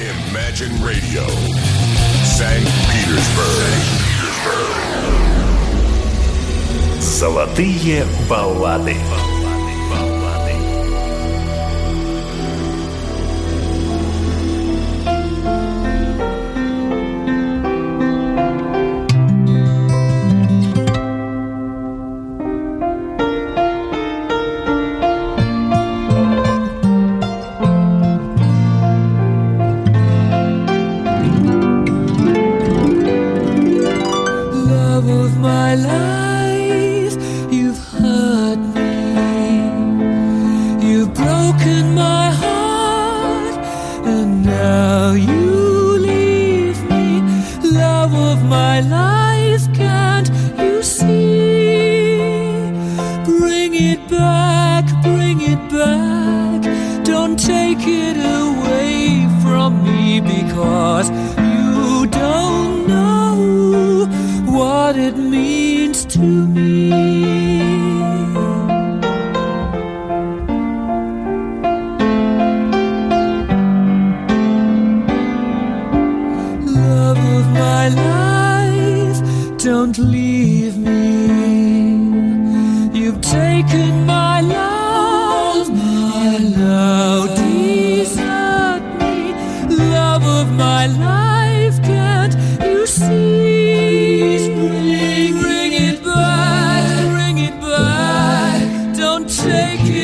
Imagine Radio, St. Petersburg. Золотые баллады. shaking.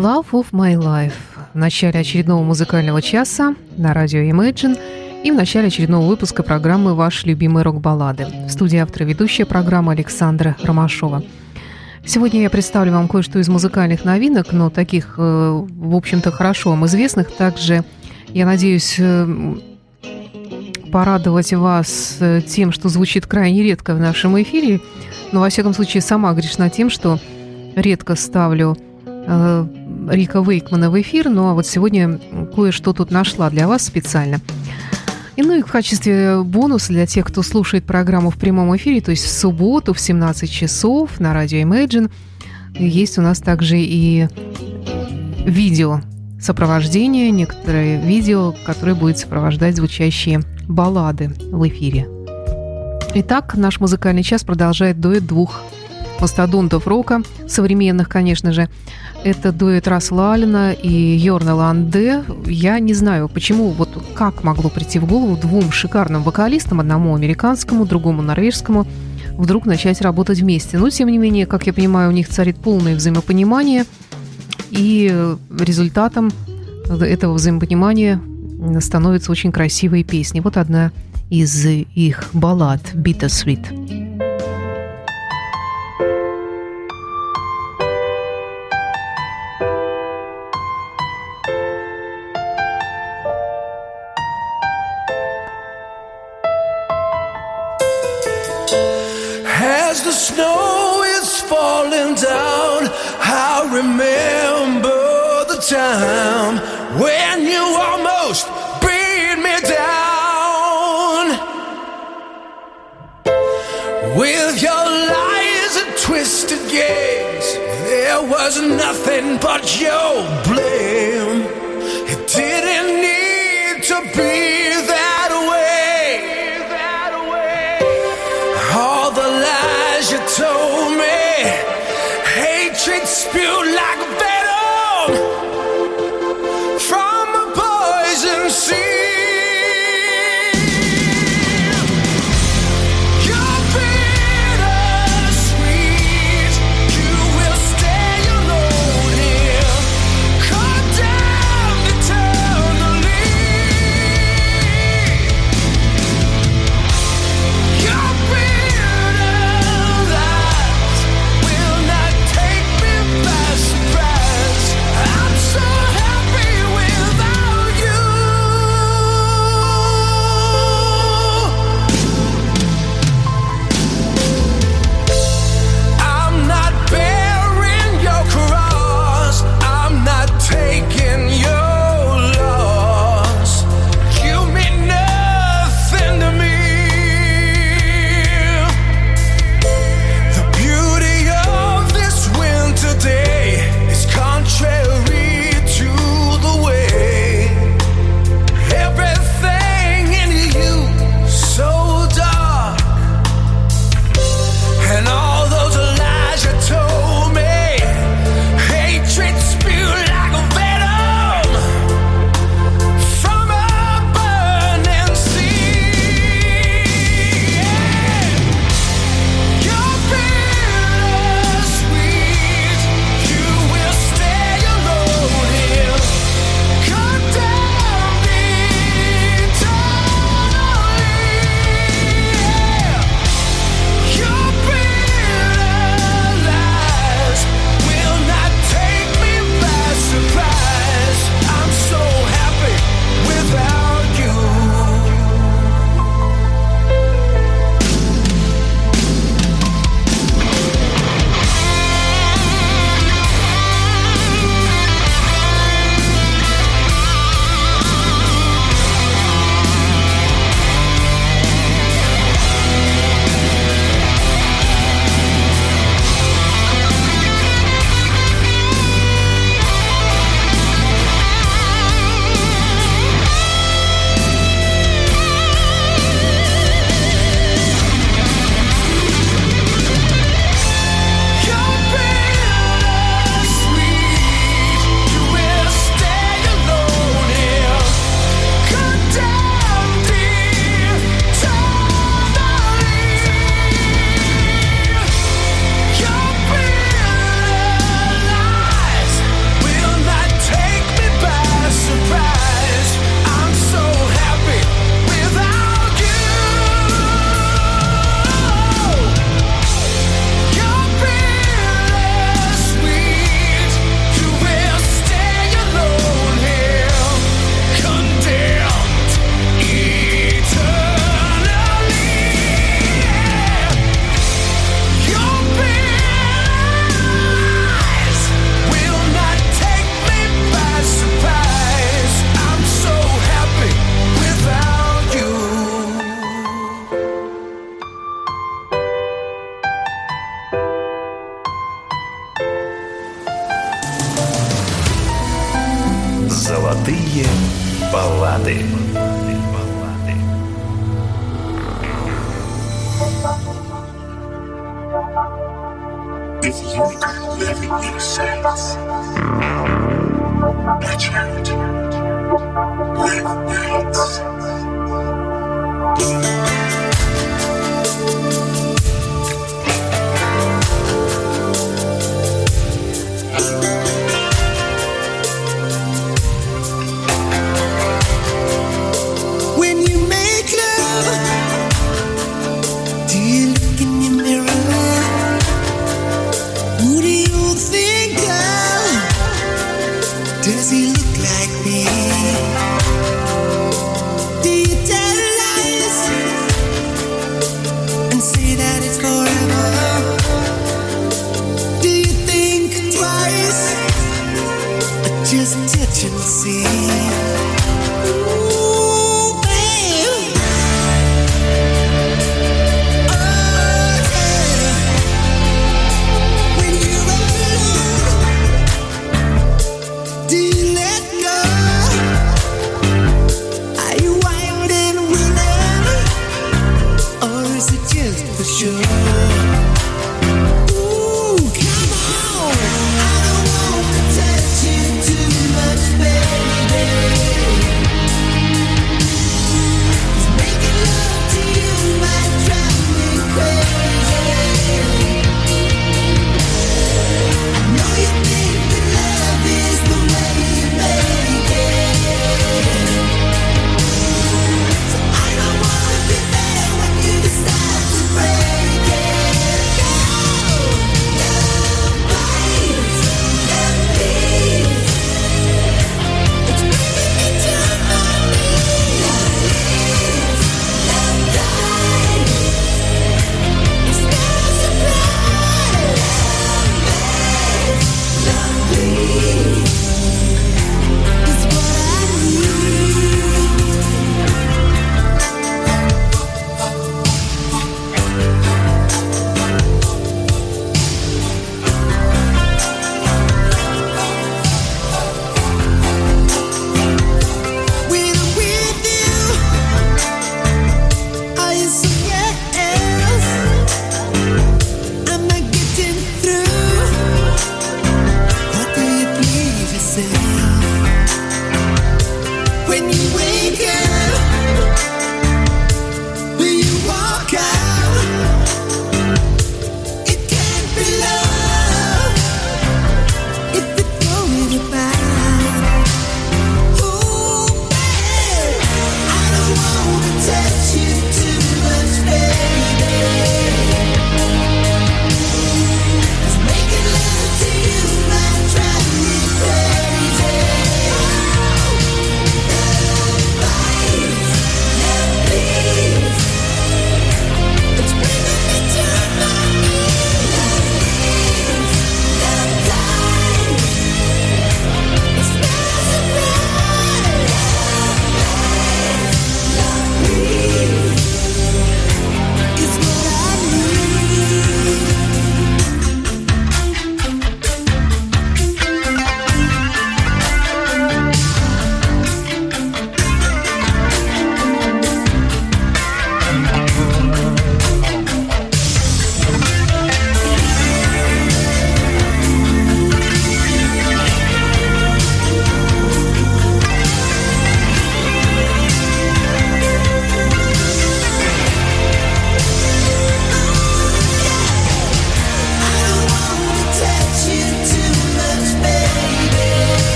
Love of My Life в начале очередного музыкального часа на радио Imagine и в начале очередного выпуска программы «Ваши любимые рок-баллады». В студии автора ведущая программа Александра Ромашова. Сегодня я представлю вам кое-что из музыкальных новинок, но таких, э, в общем-то, хорошо вам известных. Также, я надеюсь, э, порадовать вас э, тем, что звучит крайне редко в нашем эфире. Но, во всяком случае, сама грешна тем, что редко ставлю Рика Вейкмана в эфир, ну а вот сегодня кое-что тут нашла для вас специально. И ну и в качестве бонуса для тех, кто слушает программу в прямом эфире, то есть в субботу в 17 часов на радио Imagine, есть у нас также и видео сопровождение, некоторые видео, которые будет сопровождать звучащие баллады в эфире. Итак, наш музыкальный час продолжает дуэт двух мастодонтов рока, современных, конечно же. Это дуэт Рассела Аллена и Йорна Ланде. Я не знаю, почему, вот как могло прийти в голову двум шикарным вокалистам, одному американскому, другому норвежскому, вдруг начать работать вместе. Но, тем не менее, как я понимаю, у них царит полное взаимопонимание. И результатом этого взаимопонимания становятся очень красивые песни. Вот одна из их баллад «Bittersweet». Joe.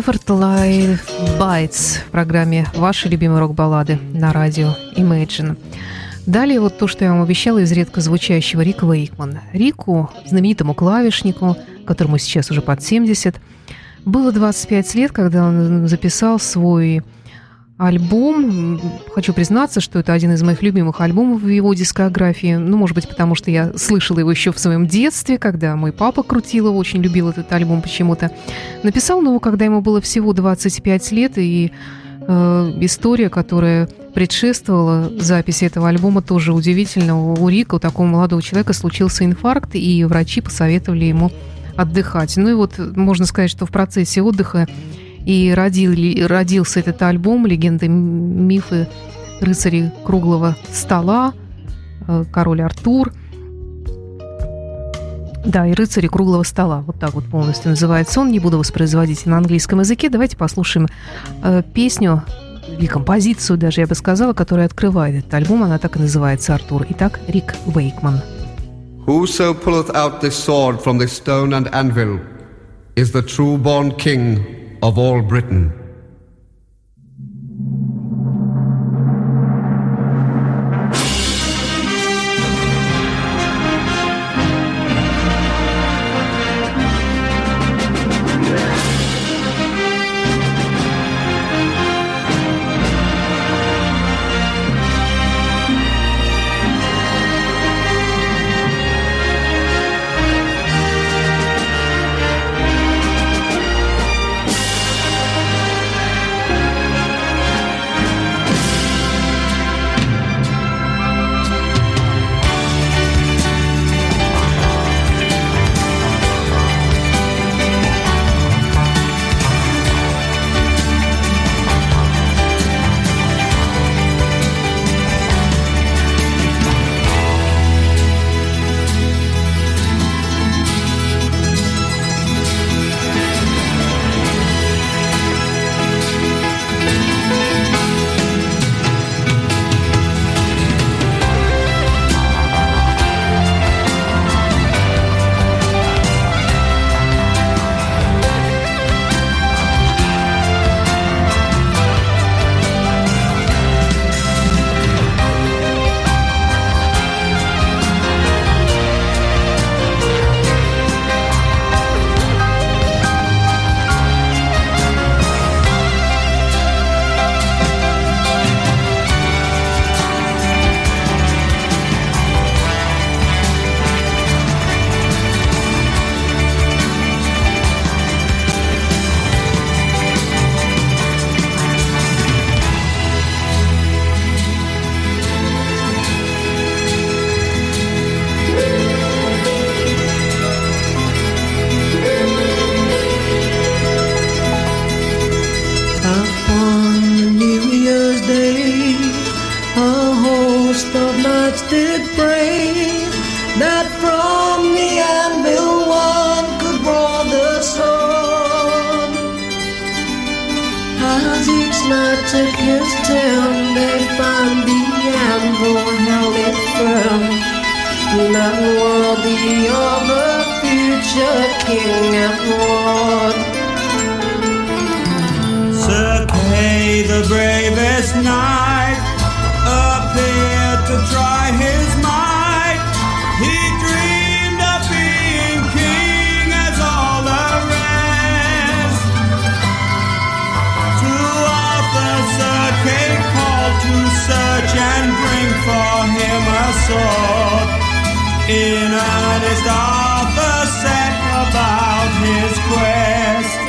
Nevertly Bites в программе «Ваши любимые рок-баллады» на радио Imagine. Далее вот то, что я вам обещала из редко звучащего Рика Вейкмана. Рику, знаменитому клавишнику, которому сейчас уже под 70, было 25 лет, когда он записал свой альбом. Хочу признаться, что это один из моих любимых альбомов в его дискографии. Ну, может быть, потому что я слышала его еще в своем детстве, когда мой папа крутил его, очень любил этот альбом почему-то. Написал он его, когда ему было всего 25 лет, и э, история, которая предшествовала записи этого альбома, тоже удивительно. У Рика, у такого молодого человека, случился инфаркт, и врачи посоветовали ему отдыхать. Ну и вот можно сказать, что в процессе отдыха и родил, родился этот альбом «Легенды, мифы, рыцари круглого стола», э, «Король Артур». Да, и «Рыцари круглого стола». Вот так вот полностью называется он. Не буду воспроизводить на английском языке. Давайте послушаем э, песню или композицию даже, я бы сказала, которая открывает этот альбом. Она так и называется «Артур». Итак, Рик Вейкман. Whoso pulleth out this sword from this stone and anvil is the true born king of all Britain. Host of knights did pray that from the anvil one could draw the sword. As each knight took his turn, they found the anvil held it firm. That worthy of a future king and lord. Sir Kay, the bravest knight, to try his might. He dreamed of being king as all the rest. To Arthur, Sir Kay called to search and bring for him a sword. In earnest, Arthur set about his quest.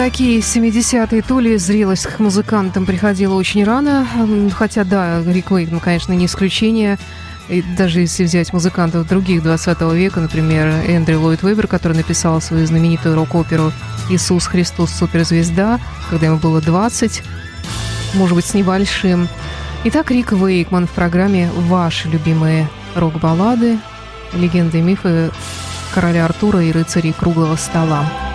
такие 70-е, то ли зрелость к музыкантам приходила очень рано. Хотя, да, Рик Уэйн, конечно, не исключение. И даже если взять музыкантов других 20 века, например, Эндрю Ллойд Вебер, который написал свою знаменитую рок-оперу «Иисус Христос суперзвезда», когда ему было 20, может быть, с небольшим. Итак, Рик Уэйкман в программе «Ваши любимые рок-баллады», «Легенды и мифы короля Артура и рыцарей круглого стола».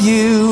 You.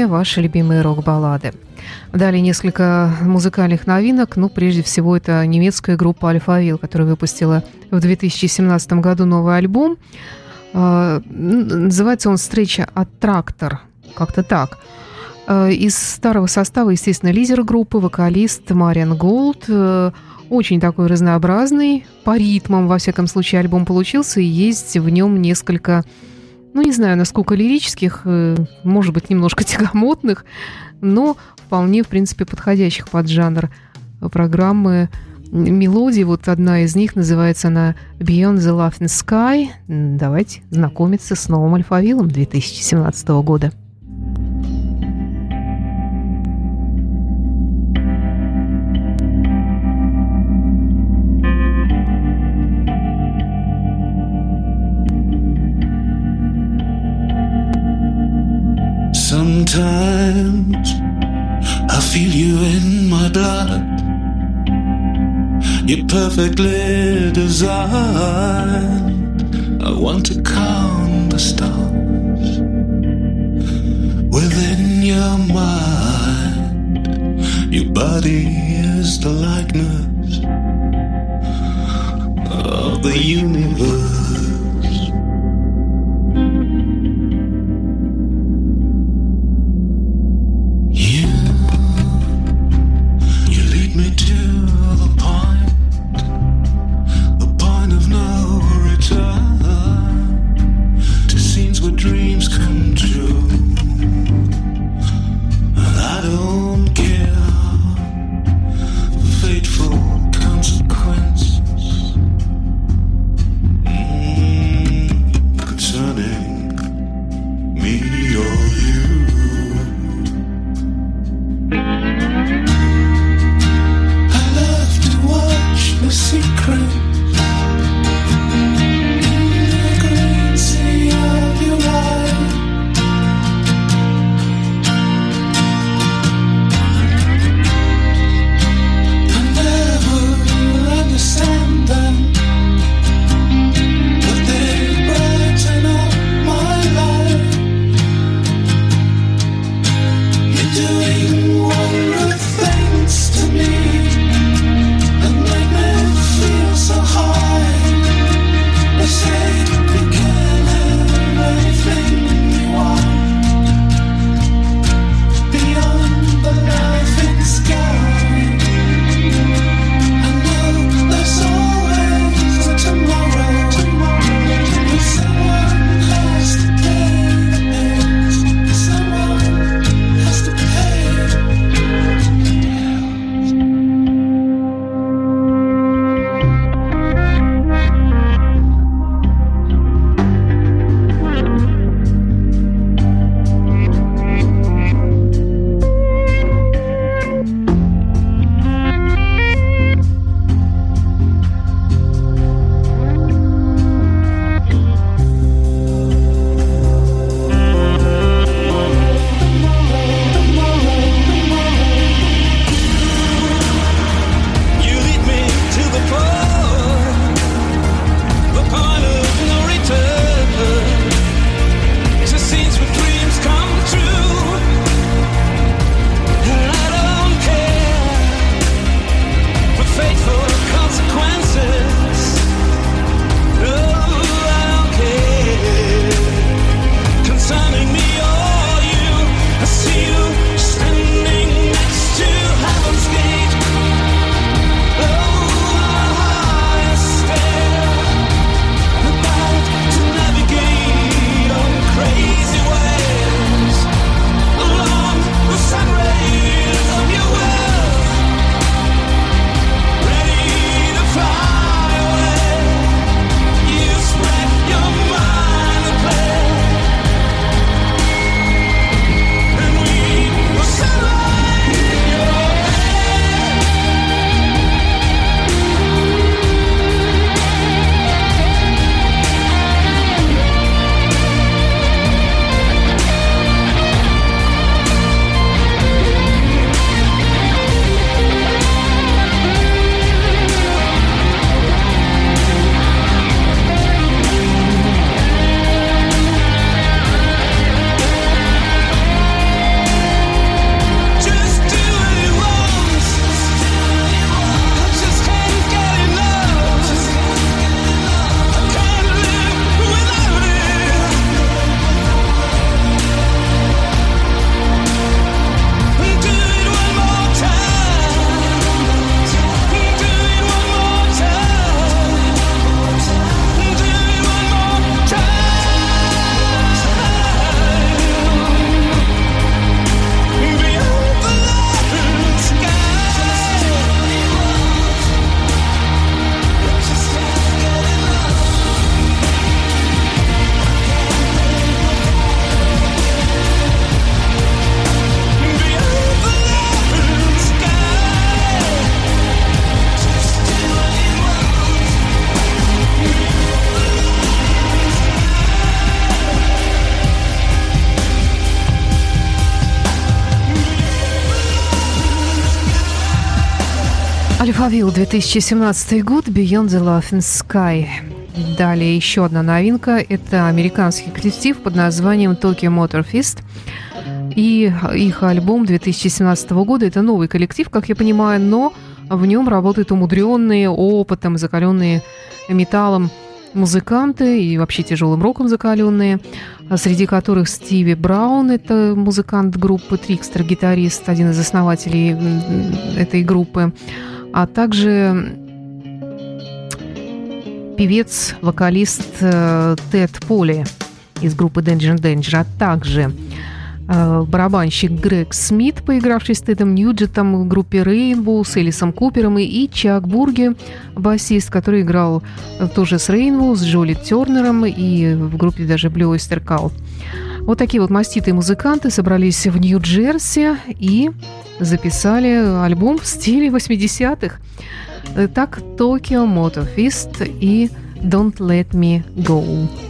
Программе «Ваши любимые рок-баллады». Далее несколько музыкальных новинок. Ну, прежде всего, это немецкая группа «Альфавил», которая выпустила в 2017 году новый альбом. А, Называется он «Встреча от трактор». Как-то так. А, Из старого состава, естественно, лидер группы, вокалист Мариан Голд. Э, Очень такой разнообразный, по ритмам, во всяком случае, альбом получился, и есть в нем несколько ну, не знаю, насколько лирических, э, может быть, немножко тягомотных, но вполне, в принципе, подходящих под жанр программы мелодий. Вот одна из них называется она Beyond the Laughing Sky. Давайте знакомиться с новым альфавилом 2017 года. Sometimes I feel you in my blood. You're perfectly designed. I want to count the stars within your mind. Your body is the likeness of the universe. Алфавил 2017 год Beyond the Laughing Sky. Далее еще одна новинка. Это американский коллектив под названием Tokyo Motor Fist. И их альбом 2017 года. Это новый коллектив, как я понимаю, но в нем работают умудренные опытом, закаленные металлом музыканты и вообще тяжелым роком закаленные, среди которых Стиви Браун, это музыкант группы Трикстер, гитарист, один из основателей этой группы, а также певец, вокалист э, Тед Поли из группы Danger Danger, а также э, барабанщик Грег Смит, поигравший с Тедом Ньюджетом в группе Rainbow, с Элисом Купером, и, Чак Бурге, басист, который играл тоже с Rainbow, с Джоли Тернером и в группе даже Blue Oyster Cult. Вот такие вот маститые музыканты собрались в Нью-Джерси и записали альбом в стиле 80-х. Э, Так, Tokyo Motor Fist и Don't Let Me Go.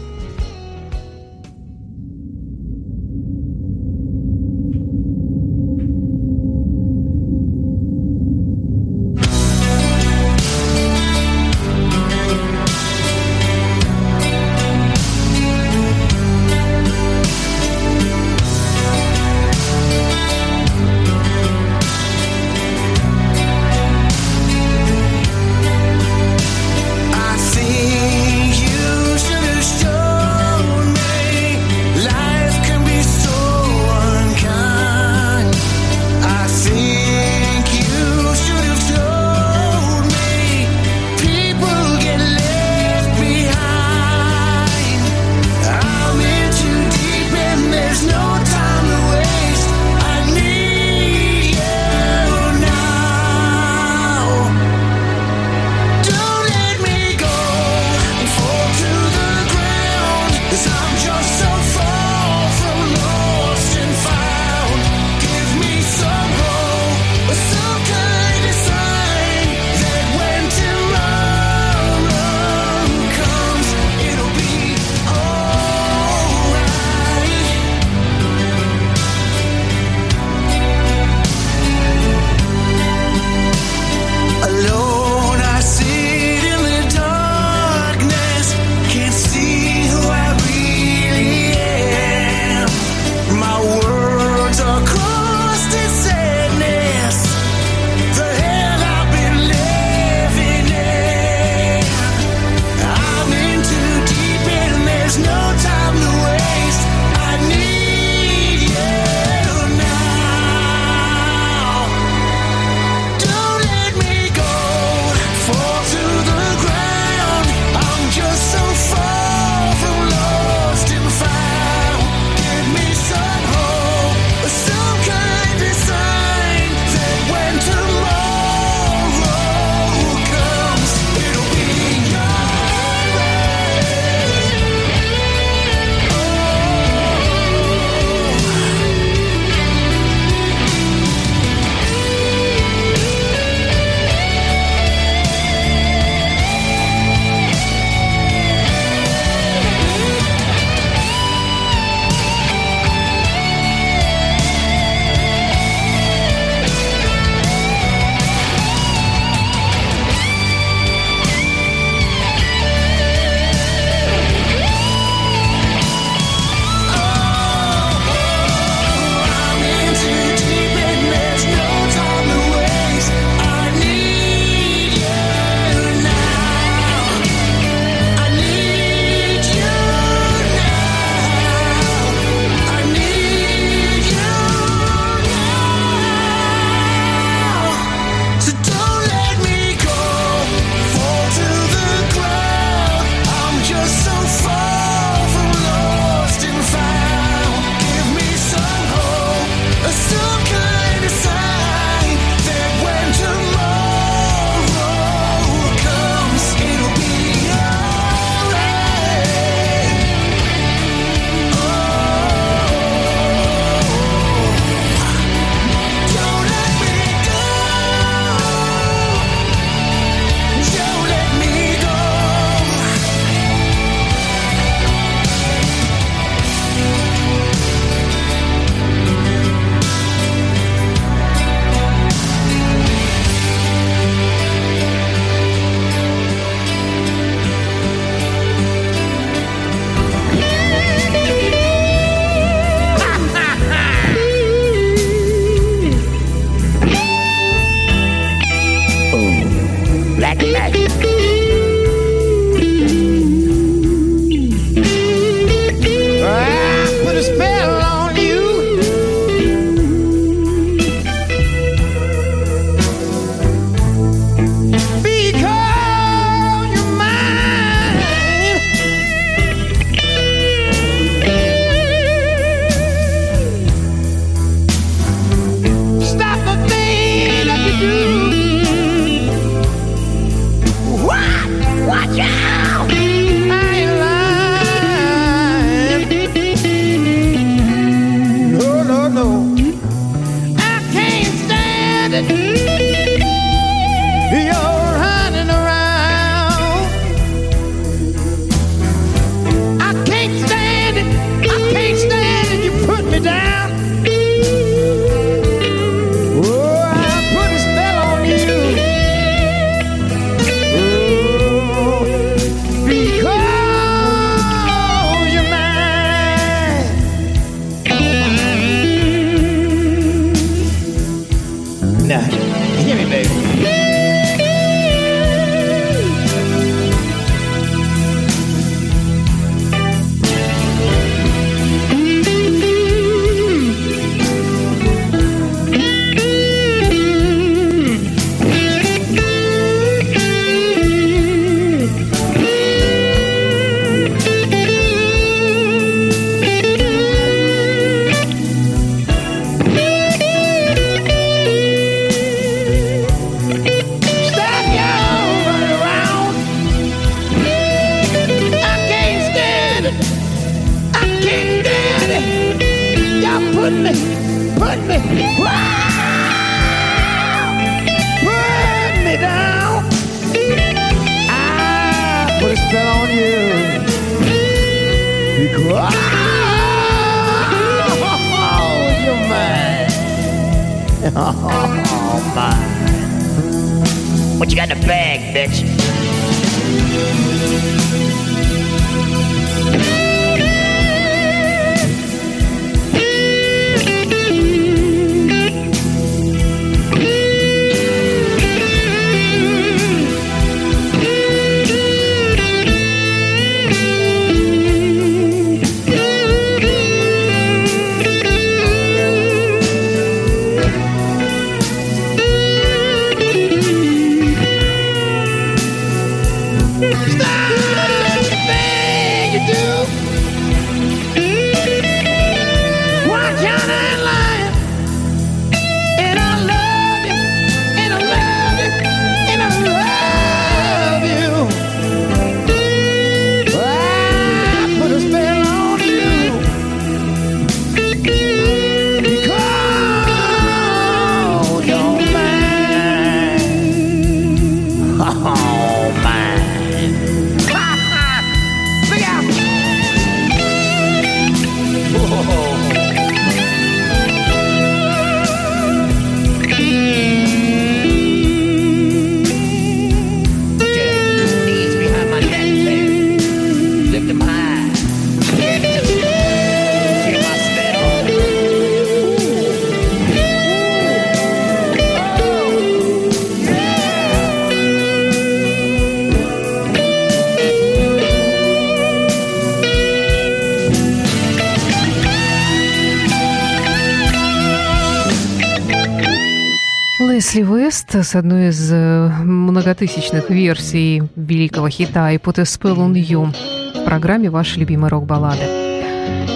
текст с одной из э, многотысячных версий великого хита «Ипоте Spell on You» в программе «Ваши любимые рок-баллады».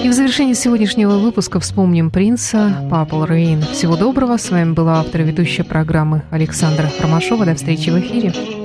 И в завершении сегодняшнего выпуска вспомним принца Папл Рейн. Всего доброго. С вами была автор-ведущая программы Александра Ромашова. До встречи в эфире.